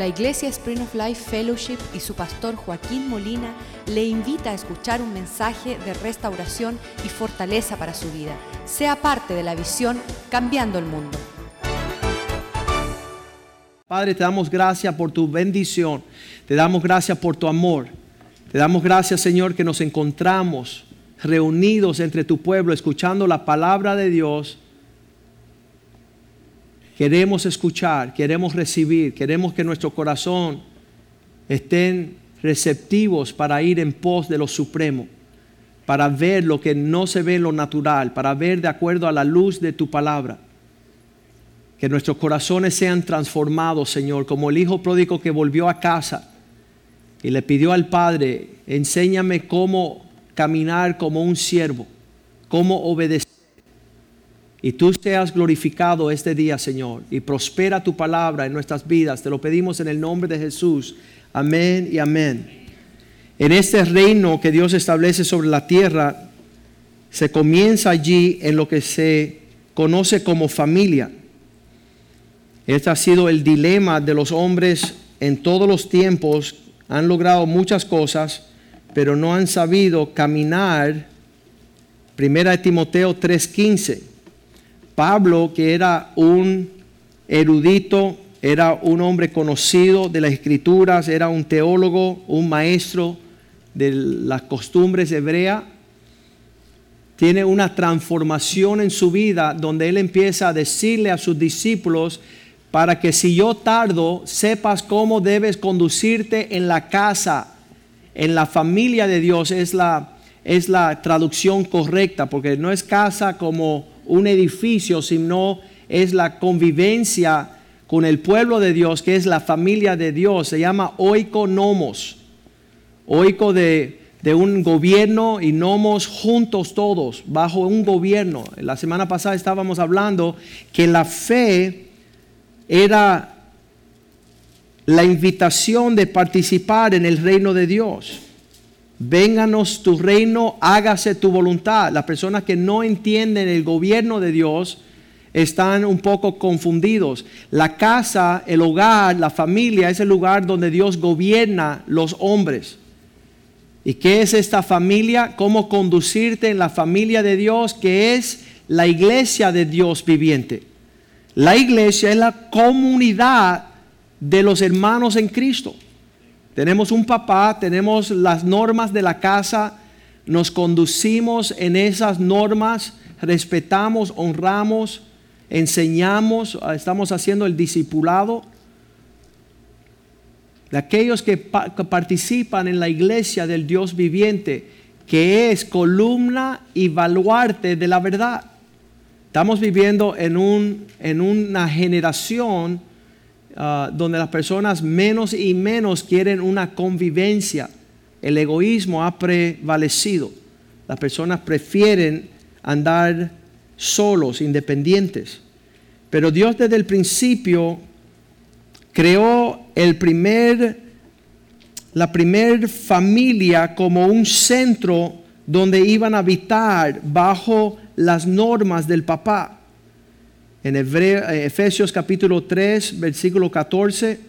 La Iglesia Spring of Life Fellowship y su pastor Joaquín Molina le invita a escuchar un mensaje de restauración y fortaleza para su vida. Sea parte de la visión Cambiando el Mundo. Padre, te damos gracias por tu bendición. Te damos gracias por tu amor. Te damos gracias, Señor, que nos encontramos reunidos entre tu pueblo, escuchando la palabra de Dios Queremos escuchar, queremos recibir, queremos que nuestro corazón estén receptivos para ir en pos de lo supremo, para ver lo que no se ve en lo natural, para ver de acuerdo a la luz de tu palabra. Que nuestros corazones sean transformados, Señor, como el hijo pródigo que volvió a casa y le pidió al Padre, enséñame cómo caminar como un siervo, cómo obedecer y tú seas glorificado este día, Señor, y prospera tu palabra en nuestras vidas. Te lo pedimos en el nombre de Jesús. Amén y amén. En este reino que Dios establece sobre la tierra, se comienza allí en lo que se conoce como familia. Este ha sido el dilema de los hombres en todos los tiempos. Han logrado muchas cosas, pero no han sabido caminar. Primera de Timoteo 3:15 Pablo, que era un erudito, era un hombre conocido de las escrituras, era un teólogo, un maestro de las costumbres hebreas, tiene una transformación en su vida donde él empieza a decirle a sus discípulos, para que si yo tardo, sepas cómo debes conducirte en la casa, en la familia de Dios, es la, es la traducción correcta, porque no es casa como un edificio, sino es la convivencia con el pueblo de Dios, que es la familia de Dios. Se llama oikonomos. Oiko de, de un gobierno y nomos juntos todos, bajo un gobierno. La semana pasada estábamos hablando que la fe era la invitación de participar en el reino de Dios. Vénganos tu reino, hágase tu voluntad. Las personas que no entienden el gobierno de Dios están un poco confundidos. La casa, el hogar, la familia es el lugar donde Dios gobierna los hombres. ¿Y qué es esta familia? ¿Cómo conducirte en la familia de Dios que es la iglesia de Dios viviente? La iglesia es la comunidad de los hermanos en Cristo. Tenemos un papá, tenemos las normas de la casa, nos conducimos en esas normas, respetamos, honramos, enseñamos, estamos haciendo el discipulado. De aquellos que, participan en la iglesia del Dios viviente, que es columna y baluarte de la verdad. Estamos viviendo en, un, en una generación Ah, donde las personas menos y menos quieren una convivencia. El egoísmo ha prevalecido. Las personas prefieren andar solos, independientes. Pero Dios desde el principio creó la primer familia como un centro donde iban a habitar bajo las normas del papá. En eh, Efesios capítulo 3, versículo 14,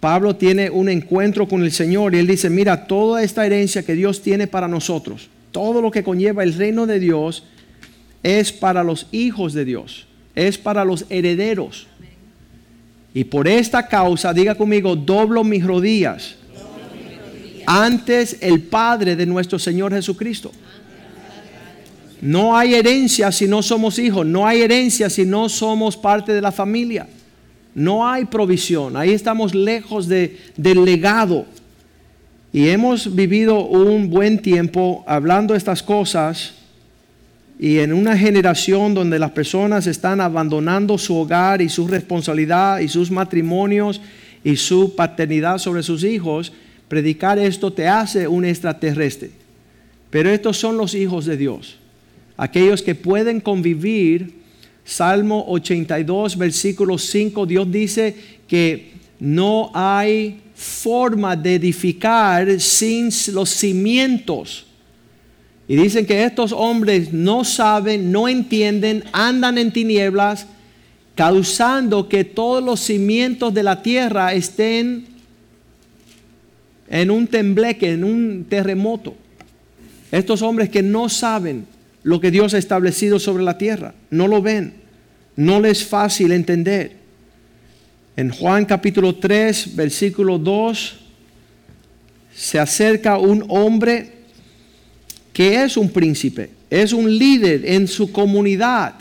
Pablo tiene un encuentro con el Señor y él dice, mira, toda esta herencia que Dios tiene para nosotros, todo lo que conlleva el reino de Dios, es para los hijos de Dios, es para los herederos. Y por esta causa, diga conmigo, doblo mis rodillas antes el Padre de nuestro Señor Jesucristo no hay herencia si no somos hijos. No hay herencia si no somos parte de la familia. No hay provisión. Ahí estamos lejos de, del legado. Y hemos vivido un buen tiempo hablando estas cosas y en una generación donde las personas están abandonando su hogar y su responsabilidad y sus matrimonios y su paternidad sobre sus hijos, predicar esto te hace un extraterrestre. Pero estos son los hijos de Dios aquellos que pueden convivir. Salmo 82, versículo 5, Dios dice que no hay forma de edificar sin los cimientos. Y dicen que estos hombres no saben, no entienden, andan en tinieblas causando que todos los cimientos de la tierra estén en un tembleque, en un terremoto. Estos hombres que no saben lo que Dios ha establecido sobre la tierra, no lo ven, no les es fácil entender. En Juan capítulo 3, versículo 2, se acerca un hombre que es un príncipe, es un líder en su comunidad.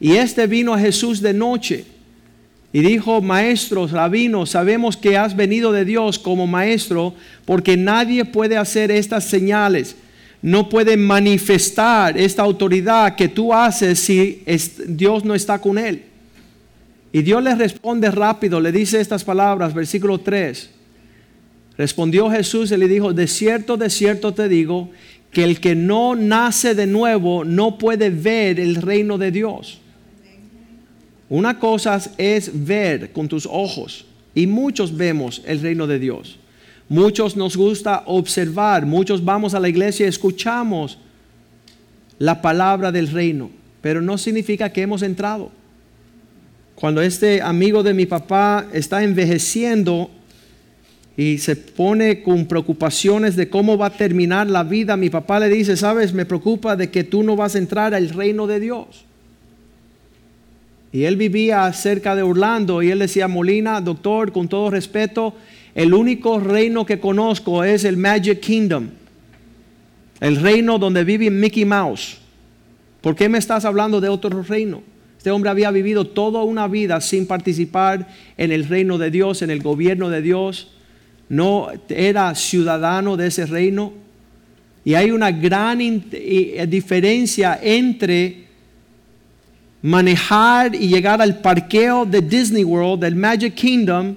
Y este vino a Jesús de noche y dijo, maestro, rabino, sabemos que has venido de Dios como maestro, porque nadie puede hacer estas señales, no puede manifestar esta autoridad que tú haces si Dios no está con él. Y Dios le responde rápido, le dice estas palabras, versículo 3. Respondió Jesús y le dijo, de cierto, de cierto te digo, que el que no nace de nuevo no puede ver el reino de Dios. Una cosa es ver con tus ojos y muchos vemos el reino de Dios. Muchos nos gusta observar, muchos vamos a la iglesia y escuchamos la palabra del reino, pero no significa que hemos entrado. Cuando este amigo de mi papá está envejeciendo y se pone con preocupaciones de cómo va a terminar la vida, mi papá le dice, sabes, me preocupa de que tú no vas a entrar al reino de Dios. Y él vivía cerca de Orlando y él decía, Molina, doctor, con todo respeto, el único reino que conozco es el Magic Kingdom, el reino donde vive Mickey Mouse. ¿Por qué me estás hablando de otro reino? Este hombre había vivido toda una vida sin participar en el reino de Dios, en el gobierno de Dios. No era ciudadano de ese reino. Y hay una gran diferencia entre manejar y llegar al parqueo de Disney World, del Magic Kingdom,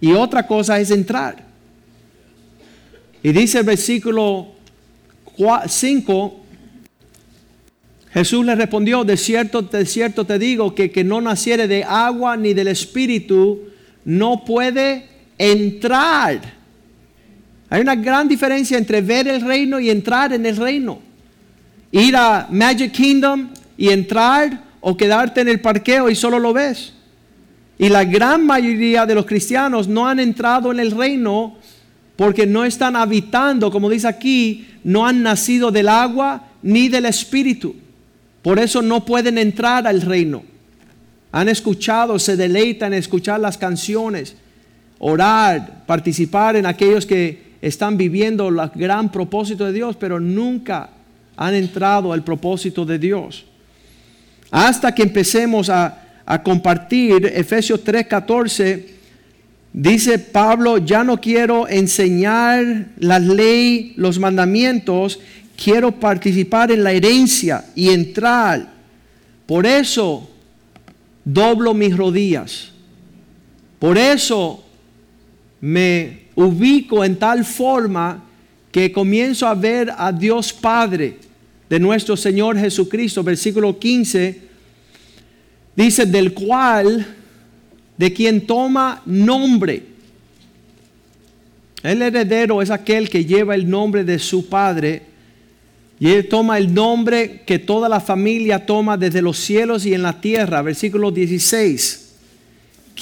y otra cosa es entrar. Y dice el versículo 5, Jesús le respondió, de cierto, de cierto te digo que que no naciere de agua ni del espíritu, no puede entrar. Hay una gran diferencia entre ver el reino y entrar en el reino. Ir a Magic Kingdom y entrar o quedarte en el parqueo y solo lo ves. Y la gran mayoría de los cristianos no han entrado en el reino porque no están habitando, como dice aquí, no han nacido del agua ni del espíritu. Por eso no pueden entrar al reino. Han escuchado, se deleitan en escuchar las canciones, orar, participar en aquellos que están viviendo el gran propósito de Dios, pero nunca han entrado al propósito de Dios. Hasta que empecemos a, compartir Efesios 3:14, dice Pablo, ya no quiero enseñar la ley, los mandamientos, quiero participar en la herencia y entrar. Por eso doblo mis rodillas. Por eso me ubico en tal forma que comienzo a ver a Dios Padre de nuestro Señor Jesucristo, versículo 15, dice, del cual, de quien toma nombre. El heredero es aquel que lleva el nombre de su padre y él toma el nombre que toda la familia toma desde los cielos y en la tierra. Versículo 16.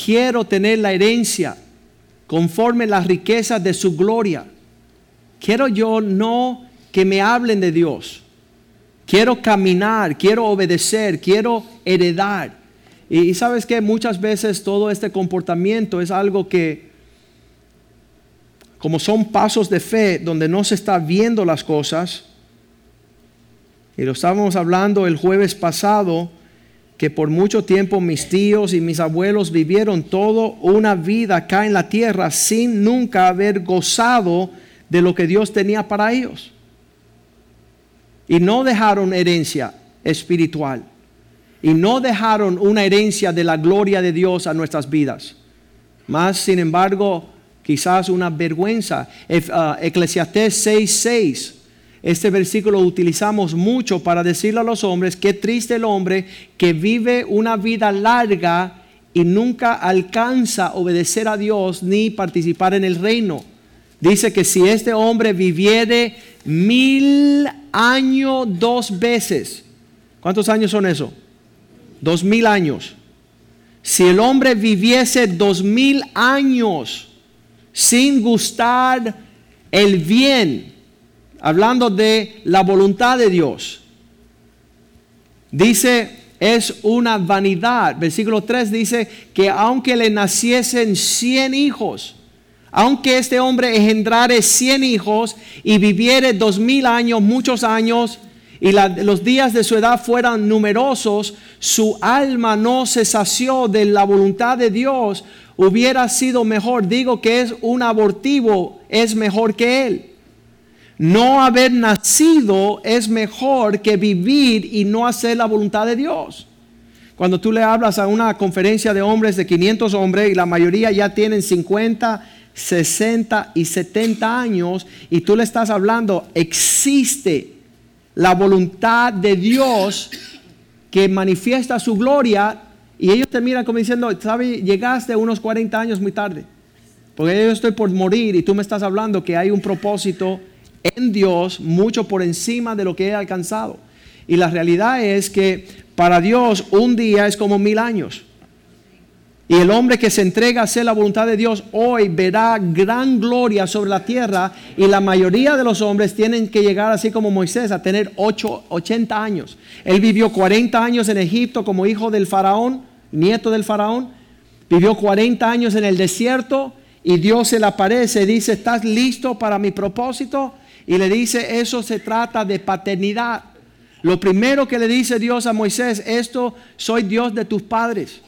Quiero tener la herencia conforme las riquezas de su gloria. Quiero yo no que me hablen de Dios. Quiero caminar, quiero obedecer, quiero heredar. Y, sabes que muchas veces todo este comportamiento es algo que, como son pasos de fe donde no se está viendo las cosas, y lo estábamos hablando el jueves pasado, que por mucho tiempo mis tíos y mis abuelos vivieron toda una vida acá en la tierra sin nunca haber gozado de lo que Dios tenía para ellos. Y no dejaron herencia espiritual y no dejaron una herencia de la gloria de Dios a nuestras vidas. Más, sin embargo, quizás una vergüenza. Uh, Eclesiastés 6:6. Este versículo lo utilizamos mucho para decirle a los hombres, qué triste el hombre que vive una vida larga y nunca alcanza a obedecer a Dios ni participar en el reino. Dice que si este hombre viviere mil años dos veces, ¿cuántos años son eso? Dos mil años. Si el hombre viviese dos mil años sin gustar el bien, hablando de la voluntad de Dios, dice, es una vanidad. Versículo 3 dice que aunque le naciesen cien hijos, aunque este hombre engendrare cien hijos y viviere dos mil años, muchos años, y los días de su edad fueran numerosos, su alma no se sació de la voluntad de Dios, hubiera sido mejor. Digo que es un abortivo, es mejor que él. No haber nacido es mejor que vivir y no hacer la voluntad de Dios. Cuando tú le hablas a una conferencia de hombres de 500 hombres y la mayoría ya tienen 50, 60 y 70 años y tú le estás hablando, existe la voluntad de Dios que manifiesta su gloria y ellos te miran como diciendo, ¿sabes? Llegaste unos 40 años muy tarde. Porque yo estoy por morir y tú me estás hablando que hay un propósito en Dios mucho por encima de lo que he alcanzado. Y la realidad es que para Dios un día es como mil años. Y el hombre que se entrega a hacer la voluntad de Dios hoy verá gran gloria sobre la tierra. Y la mayoría de los hombres tienen que llegar así como Moisés a tener 8, 80 años. Él vivió 40 años en Egipto como hijo del faraón, nieto del faraón. Vivió 40 años en el desierto y Dios se le aparece y dice, ¿estás listo para mi propósito? Y le dice, eso se trata de paternidad. Lo primero que le dice Dios a Moisés, esto soy Dios de tus padres.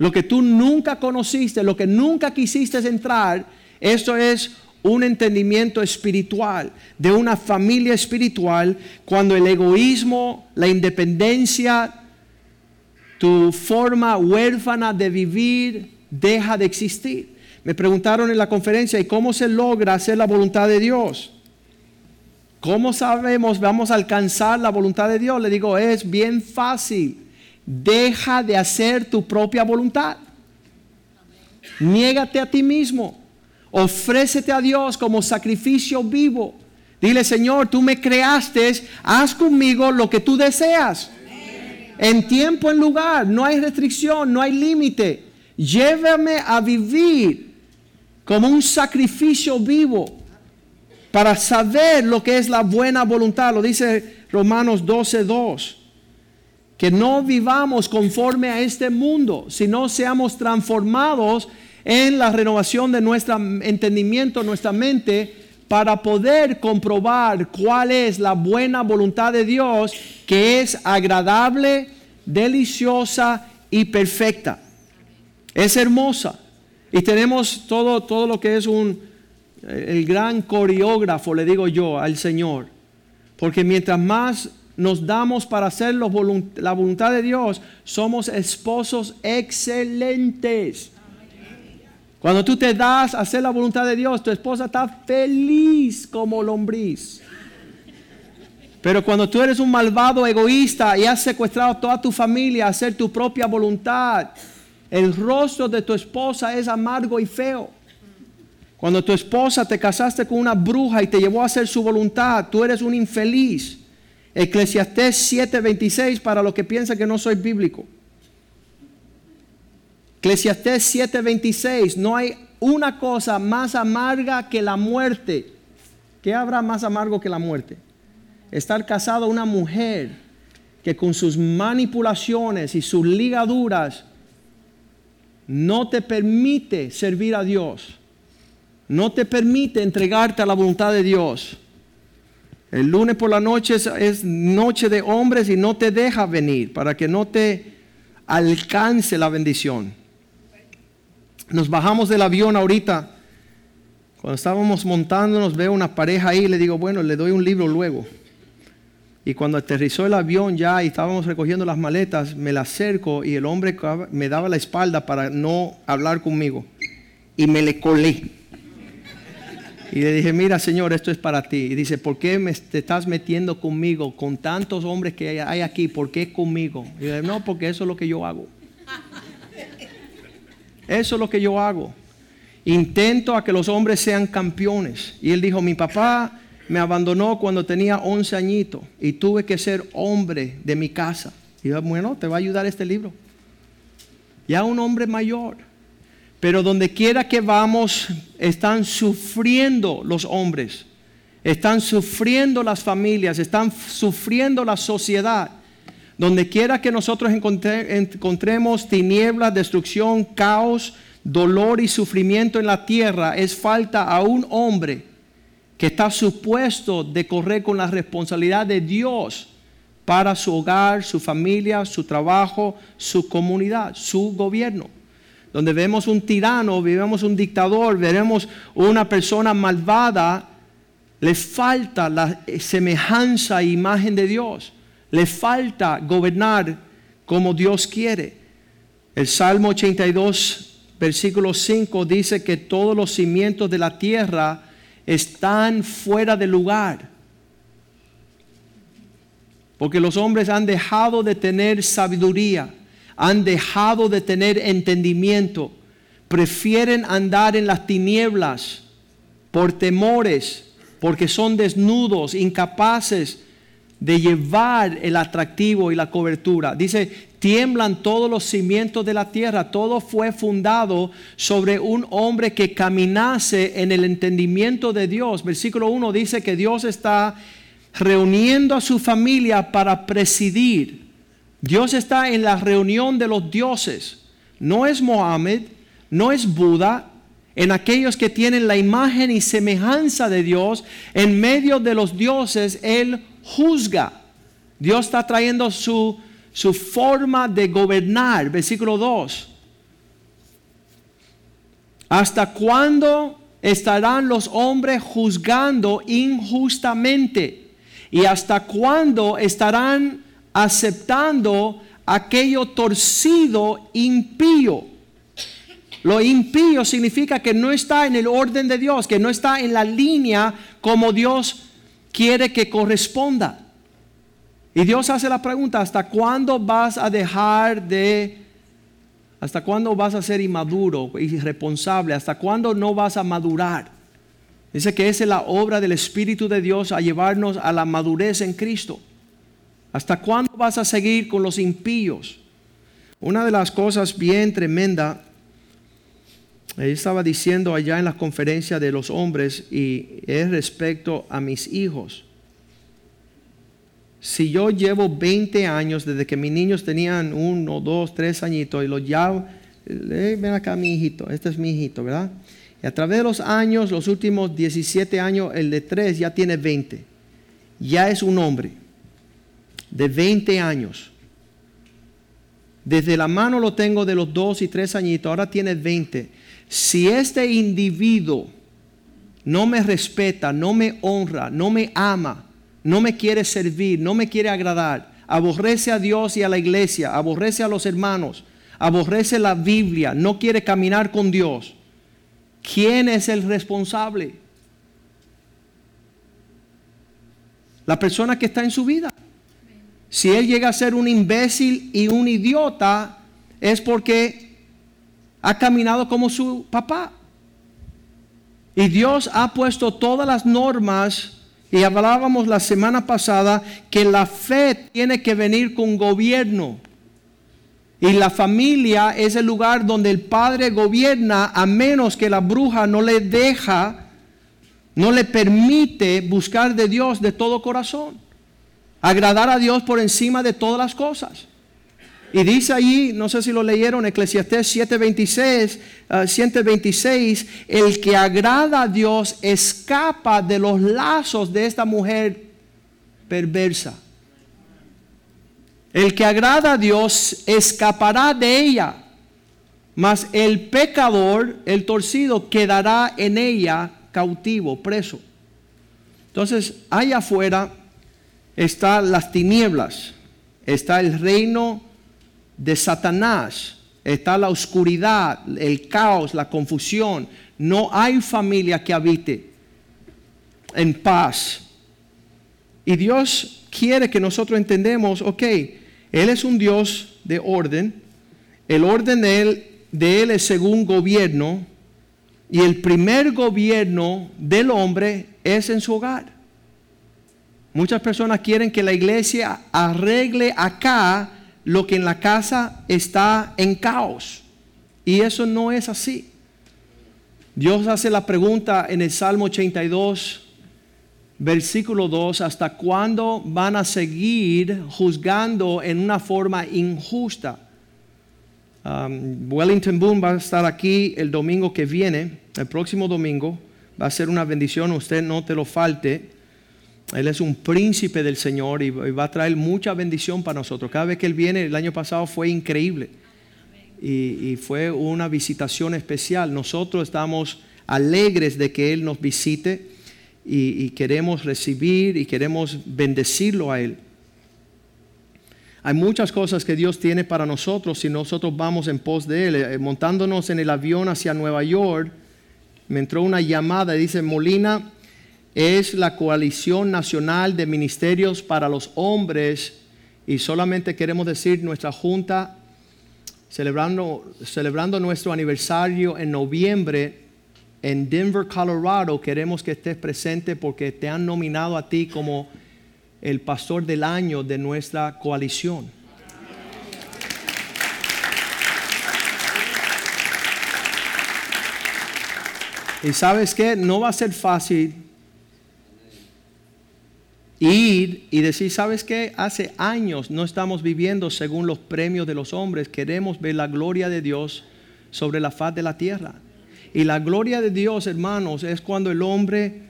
Lo que tú nunca conociste, lo que nunca quisiste entrar, esto es un entendimiento espiritual, de una familia espiritual, cuando el egoísmo, la independencia, tu forma huérfana de vivir deja de existir. Me preguntaron en la conferencia, ¿y cómo se logra hacer la voluntad de Dios? ¿Cómo sabemos vamos a alcanzar la voluntad de Dios? Le digo, es bien fácil. Deja de hacer tu propia voluntad. Niégate a ti mismo. Ofrécete a Dios como sacrificio vivo. Dile, Señor, tú me creaste, haz conmigo lo que tú deseas. En tiempo, en lugar, no hay restricción, no hay límite. Llévame a vivir como un sacrificio vivo para saber lo que es la buena voluntad. Lo dice Romanos 12:2. Que no vivamos conforme a este mundo, sino seamos transformados en la renovación de nuestro entendimiento, nuestra mente, para poder comprobar cuál es la buena voluntad de Dios, que es agradable, deliciosa y perfecta. Es hermosa. Y tenemos todo, todo lo que es un, el gran coreógrafo, le digo yo, al Señor. Porque mientras más nos damos para hacer la voluntad de Dios, somos esposos excelentes. Cuando tú te das a hacer la voluntad de Dios, tu esposa está feliz como lombriz. Pero cuando tú eres un malvado egoísta y has secuestrado a toda tu familia a hacer tu propia voluntad, el rostro de tu esposa es amargo y feo. Cuando tu esposa te casaste con una bruja y te llevó a hacer su voluntad, tú eres un infeliz. Eclesiastés 7:26 para los que piensan que no soy bíblico. Eclesiastés 7:26, no hay una cosa más amarga que la muerte. ¿Qué habrá más amargo que la muerte? Estar casado a una mujer que con sus manipulaciones y sus ligaduras no te permite servir a Dios, no te permite entregarte a la voluntad de Dios. El lunes por la noche es, noche de hombres y no te deja venir para que no te alcance la bendición. Nos bajamos del avión ahorita. Cuando estábamos montándonos, veo una pareja ahí y le digo, bueno, le doy un libro luego. Y cuando aterrizó el avión ya y estábamos recogiendo las maletas, me la acerco y el hombre me daba la espalda para no hablar conmigo. Y me le colé. Y le dije, mira Señor, esto es para ti. Y dice, ¿por qué me, te estás metiendo conmigo con tantos hombres que hay aquí? ¿Por qué conmigo? Y dije, no, porque eso es lo que yo hago. Eso es lo que yo hago. Intento a que los hombres sean campeones. Y él dijo, mi papá me abandonó cuando tenía 11 añitos y tuve que ser hombre de mi casa. Y yo, bueno, te va a ayudar este libro. Ya un hombre mayor. Pero donde quiera que vamos, están sufriendo los hombres. Están sufriendo las familias, están sufriendo la sociedad. Donde quiera que nosotros encontremos tinieblas, destrucción, caos, dolor y sufrimiento en la tierra, es falta a un hombre que está supuesto de correr con la responsabilidad de Dios para su hogar, su familia, su trabajo, su comunidad, su gobierno. Donde vemos un tirano, vemos un dictador, veremos una persona malvada, le falta la semejanza e imagen de Dios. Le falta gobernar como Dios quiere. El Salmo 82, versículo 5 dice que todos los cimientos de la tierra están fuera de lugar. Porque los hombres han dejado de tener sabiduría, han dejado de tener entendimiento, prefieren andar en las tinieblas por temores, porque son desnudos, incapaces de llevar el atractivo y la cobertura. Dice, tiemblan todos los cimientos de la tierra. Todo fue fundado sobre un hombre que caminase en el entendimiento de Dios. Versículo 1 dice que Dios está reuniendo a su familia para presidir. Dios está en la reunión de los dioses. No es Mohammed, no es Buda, en aquellos que tienen la imagen y semejanza de Dios, en medio de los dioses, Él juzga. Dios está trayendo su, su forma de gobernar. Versículo 2. ¿Hasta cuándo estarán los hombres juzgando injustamente? ¿Y hasta cuándo estarán aceptando aquello torcido impío? Lo impío significa que no está en el orden de Dios, que no está en la línea como Dios quiere que corresponda. Y Dios hace la pregunta, ¿hasta cuándo vas a dejar de, hasta cuándo vas a ser inmaduro, irresponsable? ¿Hasta cuándo no vas a madurar? Dice que esa es la obra del Espíritu de Dios a llevarnos a la madurez en Cristo. ¿Hasta cuándo vas a seguir con los impíos? Una de las cosas bien tremenda él estaba diciendo allá en la conferencia de los hombres y es respecto a mis hijos. Si yo llevo 20 años desde que mis niños tenían uno, dos, tres añitos y los llamo, eh, ven acá mi hijito, este es mi hijito, ¿verdad? Y a través de los años, los últimos 17 años, el de tres ya tiene 20. Ya es un hombre de 20 años. Desde la mano lo tengo de los dos y tres añitos, ahora tiene 20 si este individuo no me respeta, no me honra, no me ama, no me quiere servir, no me quiere agradar, aborrece a Dios y a la iglesia, aborrece a los hermanos, aborrece la Biblia, no quiere caminar con Dios, ¿quién es el responsable? La persona que está en su vida. Si él llega a ser un imbécil y un idiota, es porque ha caminado como su papá. Y Dios ha puesto todas las normas, y hablábamos la semana pasada, que la fe tiene que venir con gobierno. Y la familia es el lugar donde el padre gobierna a menos que la bruja no le deja, no le permite buscar de Dios de todo corazón. Agradar a Dios por encima de todas las cosas. Y dice allí, no sé si lo leyeron, Eclesiastés 7:26, 7:26, ah, el que agrada a Dios escapa de los lazos de esta mujer perversa. El que agrada a Dios escapará de ella, mas el pecador, el torcido, quedará en ella cautivo, preso. Entonces, allá afuera están las tinieblas, está el reino de Satanás está la oscuridad, el caos, la confusión. No hay familia que habite en paz. Y Dios quiere que nosotros entendemos, ok, Él es un Dios de orden, el orden de Él, de él es según gobierno, y el primer gobierno del hombre es en su hogar. Muchas personas quieren que la iglesia arregle acá lo que en la casa está en caos. Y eso no es así. Dios hace la pregunta en el Salmo 82, versículo 2, ¿hasta cuándo van a seguir juzgando en una forma injusta? Um, Wellington Boone va a estar aquí el domingo que viene, el próximo domingo. Va a ser una bendición, usted no te lo falte. Él es un príncipe del Señor y va a traer mucha bendición para nosotros. Cada vez que Él viene, el año pasado fue increíble. Y, fue una visitación especial. Nosotros estamos alegres de que Él nos visite y, y queremos recibir y queremos bendecirlo a Él. Hay muchas cosas que Dios tiene para nosotros si nosotros vamos en pos de Él. Eh, montándonos en el avión hacia Nueva York, me entró una llamada y dice, Molina, es la coalición nacional de ministerios para los hombres y solamente queremos decir nuestra junta celebrando, celebrando nuestro aniversario en noviembre en Denver, Colorado. Queremos que estés presente porque te han nominado a ti como el pastor del año de nuestra coalición. Y sabes que no va a ser fácil ir y decir, ¿sabes qué? Hace años no estamos viviendo según los premios de los hombres, queremos ver la gloria de Dios sobre la faz de la tierra. Y la gloria de Dios, hermanos, es cuando el hombre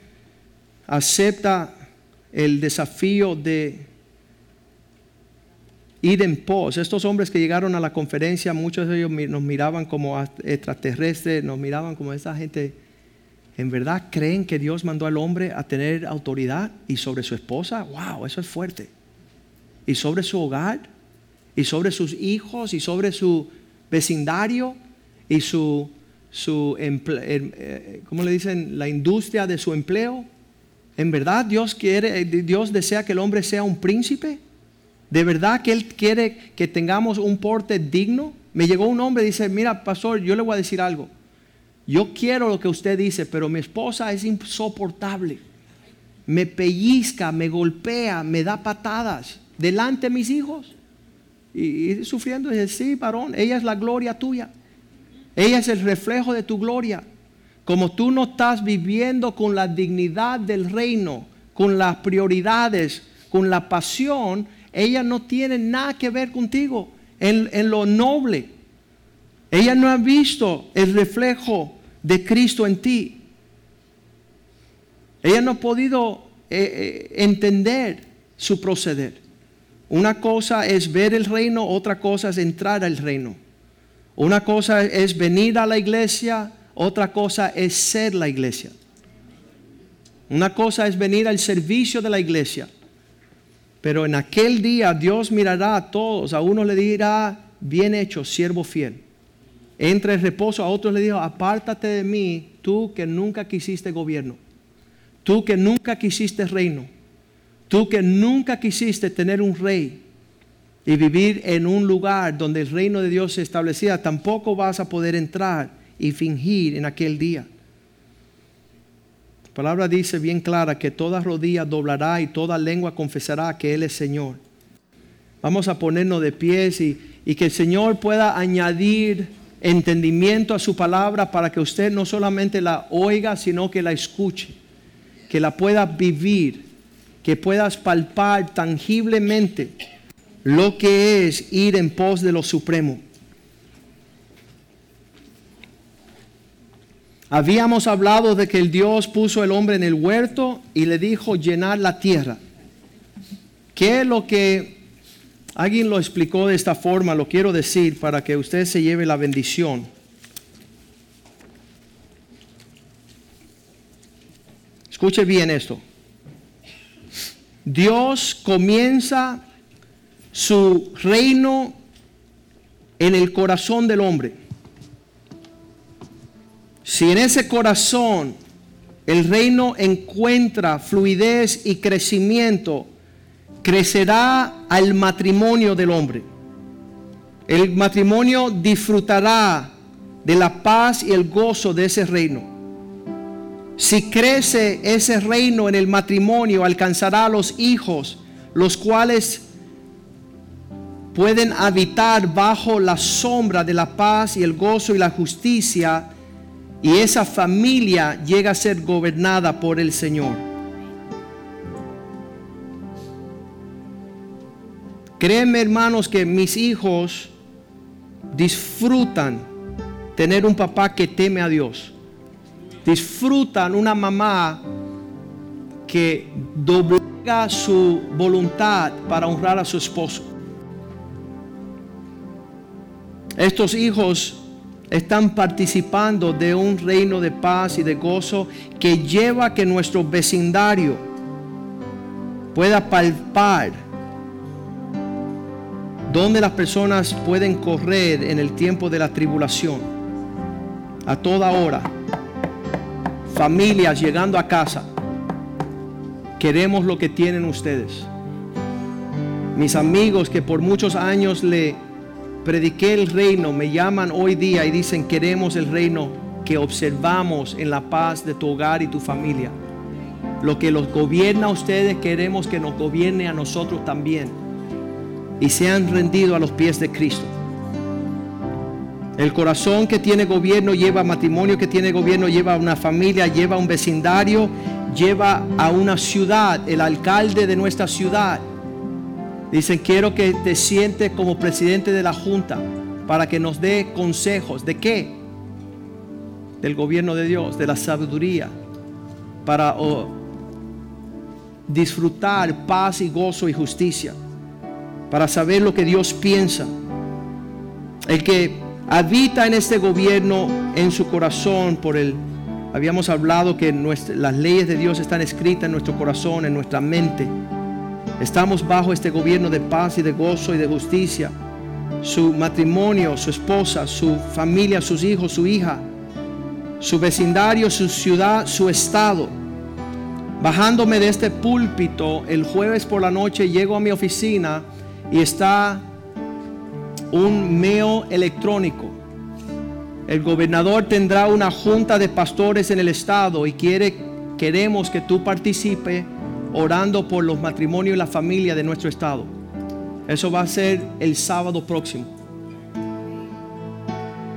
acepta el desafío de ir en pos. Estos hombres que llegaron a la conferencia, muchos de ellos nos miraban como extraterrestres, nos miraban como esa gente ¿En verdad creen que Dios mandó al hombre a tener autoridad y sobre su esposa? ¡Wow! Eso es fuerte. Y sobre su hogar, y sobre sus hijos, y sobre su vecindario, y su, su eh, ¿cómo le dicen? La industria de su empleo. ¿En verdad Dios quiere, Dios desea que el hombre sea un príncipe? ¿De verdad que Él quiere que tengamos un porte digno? Me llegó un hombre y dice, mira, pastor, yo le voy a decir algo yo quiero lo que usted dice, pero mi esposa es insoportable. Me pellizca, me golpea, me da patadas delante de mis hijos. Y, sufriendo, dice, sí, varón, ella es la gloria tuya. Ella es el reflejo de tu gloria. Como tú no estás viviendo con la dignidad del reino, con las prioridades, con la pasión, ella no tiene nada que ver contigo en, en lo noble. Ella no ha visto el reflejo de Cristo en ti. Ella no ha podido eh, eh, entender su proceder. Una cosa es ver el reino, otra cosa es entrar al reino. Una cosa es venir a la iglesia, otra cosa es ser la iglesia. Una cosa es venir al servicio de la iglesia. Pero en aquel día Dios mirará a todos, a uno le dirá, bien hecho, siervo fiel entre el reposo, a otros le dijo, apártate de mí, tú que nunca quisiste gobierno, tú que nunca quisiste reino, tú que nunca quisiste tener un rey y vivir en un lugar donde el reino de Dios se establecía, tampoco vas a poder entrar y fingir en aquel día. La palabra dice bien clara que toda rodilla doblará y toda lengua confesará que Él es Señor. Vamos a ponernos de pies y que el Señor pueda añadir entendimiento a su palabra para que usted no solamente la oiga, sino que la escuche, que la pueda vivir, que puedas palpar tangiblemente lo que es ir en pos de lo supremo. Habíamos hablado de que el Dios puso el hombre en el huerto y le dijo llenar la tierra. ¿Qué es lo que Alguien lo explicó de esta forma, lo quiero decir para que usted se lleve la bendición. Escuche bien esto. Dios comienza su reino en el corazón del hombre. Si en ese corazón el reino encuentra fluidez y crecimiento, crecerá al matrimonio del hombre. El matrimonio disfrutará de la paz y el gozo de ese reino. Si crece ese reino en el matrimonio, alcanzará a los hijos, los cuales pueden habitar bajo la sombra de la paz y el gozo y la justicia y esa familia llega a ser gobernada por el Señor. Créeme hermanos que mis hijos disfrutan tener un papá que teme a Dios. Disfrutan una mamá que doblega su voluntad para honrar a su esposo. Estos hijos están participando de un reino de paz y de gozo que lleva a que nuestro vecindario pueda palpar donde las personas pueden correr en el tiempo de la tribulación. A toda hora. Familias llegando a casa. Queremos lo que tienen ustedes. Mis amigos que por muchos años le prediqué el reino, me llaman hoy día y dicen, queremos el reino que observamos en la paz de tu hogar y tu familia. Lo que los gobierna a ustedes, queremos que nos gobierne a nosotros también. Y se han rendido a los pies de Cristo. El corazón que tiene gobierno lleva matrimonio que tiene gobierno, lleva a una familia, lleva un vecindario, lleva a una ciudad, el alcalde de nuestra ciudad Dicen, quiero que te sientes como presidente de la Junta para que nos dé consejos. ¿De qué? Del gobierno de Dios, de la sabiduría, para disfrutar paz y gozo y justicia, para saber lo que Dios piensa. El que habita en este gobierno en su corazón por el... Habíamos hablado que las leyes de Dios están escritas en nuestro corazón, en nuestra mente. Estamos bajo este gobierno de paz y de gozo y de justicia. Su matrimonio, su esposa, su familia, sus hijos, su hija, su vecindario, su ciudad, su estado. Bajándome de este púlpito el jueves por la noche, llego a mi oficina y está un meo electrónico. El gobernador tendrá una junta de pastores en el estado y quiere, queremos que tú participes orando por los matrimonios y la familia de nuestro estado. Eso va a ser el sábado próximo.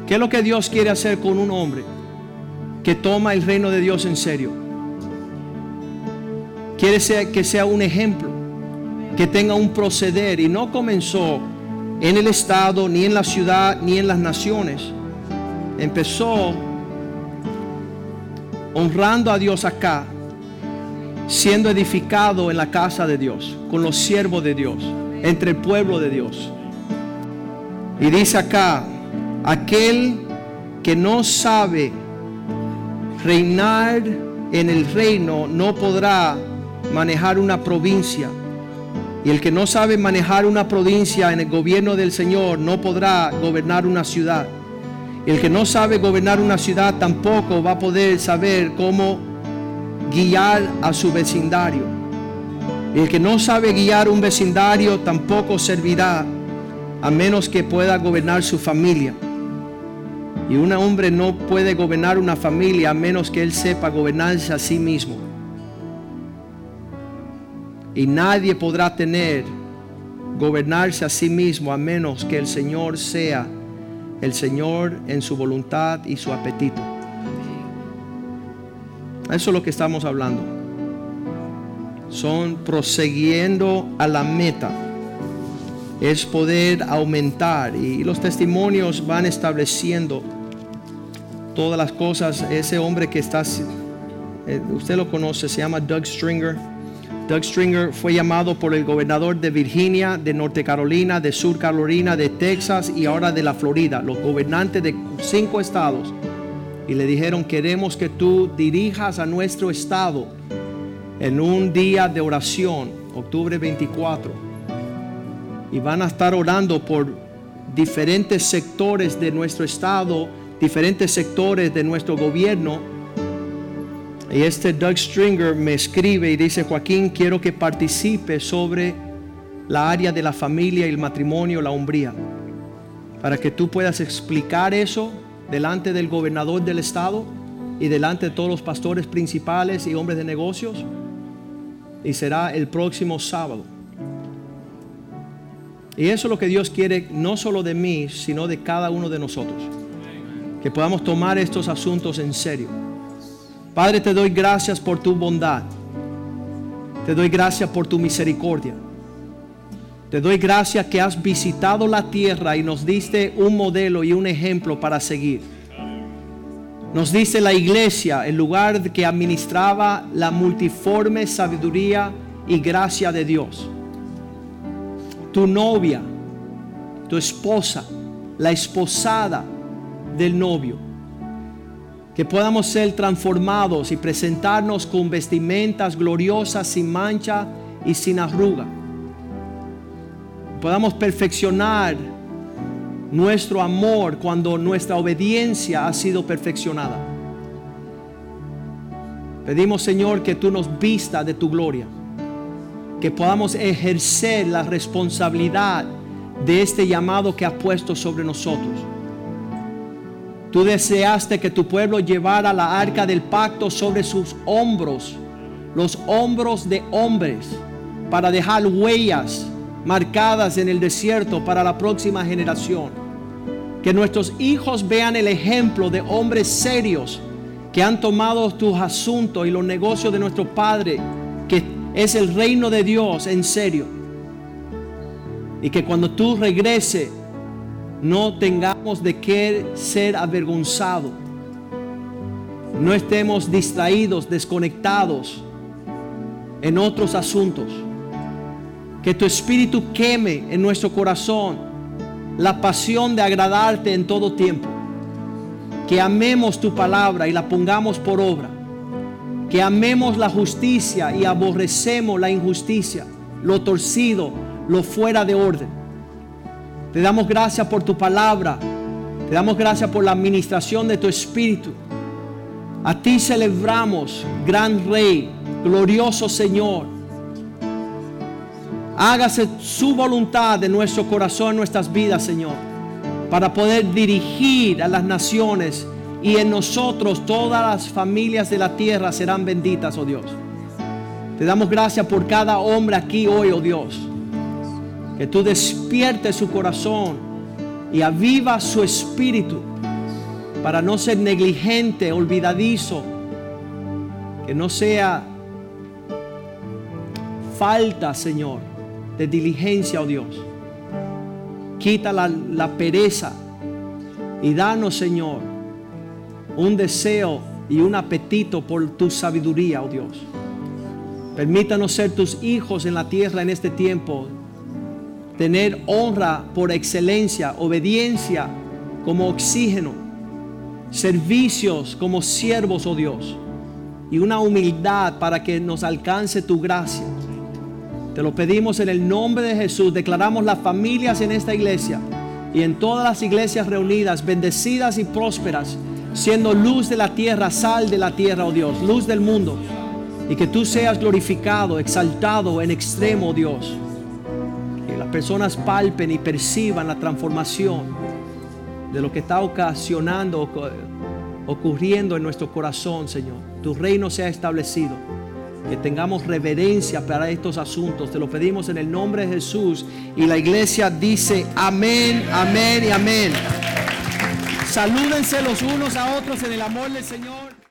¿Qué es lo que Dios quiere hacer con un hombre que toma el reino de Dios en serio? Quiere que sea un ejemplo, que tenga un proceder y no comenzó en el estado, ni en la ciudad, ni en las naciones. Empezó honrando a Dios acá siendo edificado en la casa de Dios, con los siervos de Dios, entre el pueblo de Dios. Y dice acá, aquel que no sabe reinar en el reino no podrá manejar una provincia. Y el que no sabe manejar una provincia en el gobierno del Señor no podrá gobernar una ciudad. El que no sabe gobernar una ciudad tampoco va a poder saber cómo guiar a su vecindario. El que no sabe guiar un vecindario tampoco servirá a menos que pueda gobernar su familia. Y un hombre no puede gobernar una familia a menos que él sepa gobernarse a sí mismo. Y nadie podrá tener gobernarse a sí mismo a menos que el Señor sea el Señor en su voluntad y su apetito. Eso es lo que estamos hablando. Son prosiguiendo a la meta. Es poder aumentar y los testimonios van estableciendo todas las cosas. Ese hombre que está, eh, usted lo conoce, se llama Doug Stringer. Doug Stringer fue llamado por el gobernador de Virginia, de Norte Carolina, de Sur Carolina, de Texas y ahora de la Florida, los gobernantes de cinco estados y le dijeron, queremos que tú dirijas a nuestro estado en un día de oración, octubre 24. Y van a estar orando por diferentes sectores de nuestro estado, diferentes sectores de nuestro gobierno. Y este Doug Stringer me escribe y dice, Joaquín, quiero que participe sobre la área de la familia y el matrimonio, la hombría, para que tú puedas explicar eso delante del gobernador del estado y delante de todos los pastores principales y hombres de negocios. Y será el próximo sábado. Y eso es lo que Dios quiere, no solo de mí, sino de cada uno de nosotros. Que podamos tomar estos asuntos en serio. Padre, te doy gracias por tu bondad. Te doy gracias por tu misericordia. Te doy gracias que has visitado la tierra y nos diste un modelo y un ejemplo para seguir. Nos dice la iglesia, el lugar que administraba la multiforme sabiduría y gracia de Dios. Tu novia, tu esposa, la esposada del novio. Que podamos ser transformados y presentarnos con vestimentas gloriosas, sin mancha y sin arruga. Podamos perfeccionar nuestro amor cuando nuestra obediencia ha sido perfeccionada. Pedimos, Señor, que tú nos vista de tu gloria, que podamos ejercer la responsabilidad de este llamado que has puesto sobre nosotros. Tú deseaste que tu pueblo llevara la arca del pacto sobre sus hombros, los hombros de hombres, para dejar huellas marcadas en el desierto para la próxima generación. Que nuestros hijos vean el ejemplo de hombres serios que han tomado tus asuntos y los negocios de nuestro Padre, que es el reino de Dios en serio. Y que cuando tú regreses no tengamos de qué ser avergonzados. No estemos distraídos, desconectados en otros asuntos. Que tu espíritu queme en nuestro corazón la pasión de agradarte en todo tiempo. Que amemos tu palabra y la pongamos por obra. Que amemos la justicia y aborrecemos la injusticia, lo torcido, lo fuera de orden. Te damos gracias por tu palabra. Te damos gracias por la administración de tu espíritu. A ti celebramos, gran Rey, glorioso Señor Hágase su voluntad en nuestro corazón, en nuestras vidas, Señor, para poder dirigir a las naciones y en nosotros todas las familias de la tierra serán benditas, oh Dios. Te damos gracias por cada hombre aquí hoy, oh Dios. Que tú despiertes su corazón y aviva su espíritu para no ser negligente, olvidadizo, que no sea falta, Señor de diligencia, oh Dios. Quita la, la pereza y danos, Señor, un deseo y un apetito por tu sabiduría, oh Dios. Permítanos ser tus hijos en la tierra en este tiempo. Tener honra por excelencia, obediencia como oxígeno, servicios como siervos, oh Dios, y una humildad para que nos alcance tu gracia. Te lo pedimos en el nombre de Jesús. Declaramos las familias en esta iglesia y en todas las iglesias reunidas, bendecidas y prósperas, siendo luz de la tierra, sal de la tierra, oh Dios, luz del mundo. Y que tú seas glorificado, exaltado en extremo, oh Dios. Personas palpen y perciban la transformación de lo que está ocasionando, ocurriendo en nuestro corazón, Señor. Tu reino sea establecido que tengamos reverencia para estos asuntos. Te lo pedimos en el nombre de Jesús. Y la iglesia dice amén, amén y amén. Salúdense los unos a otros en el amor del Señor.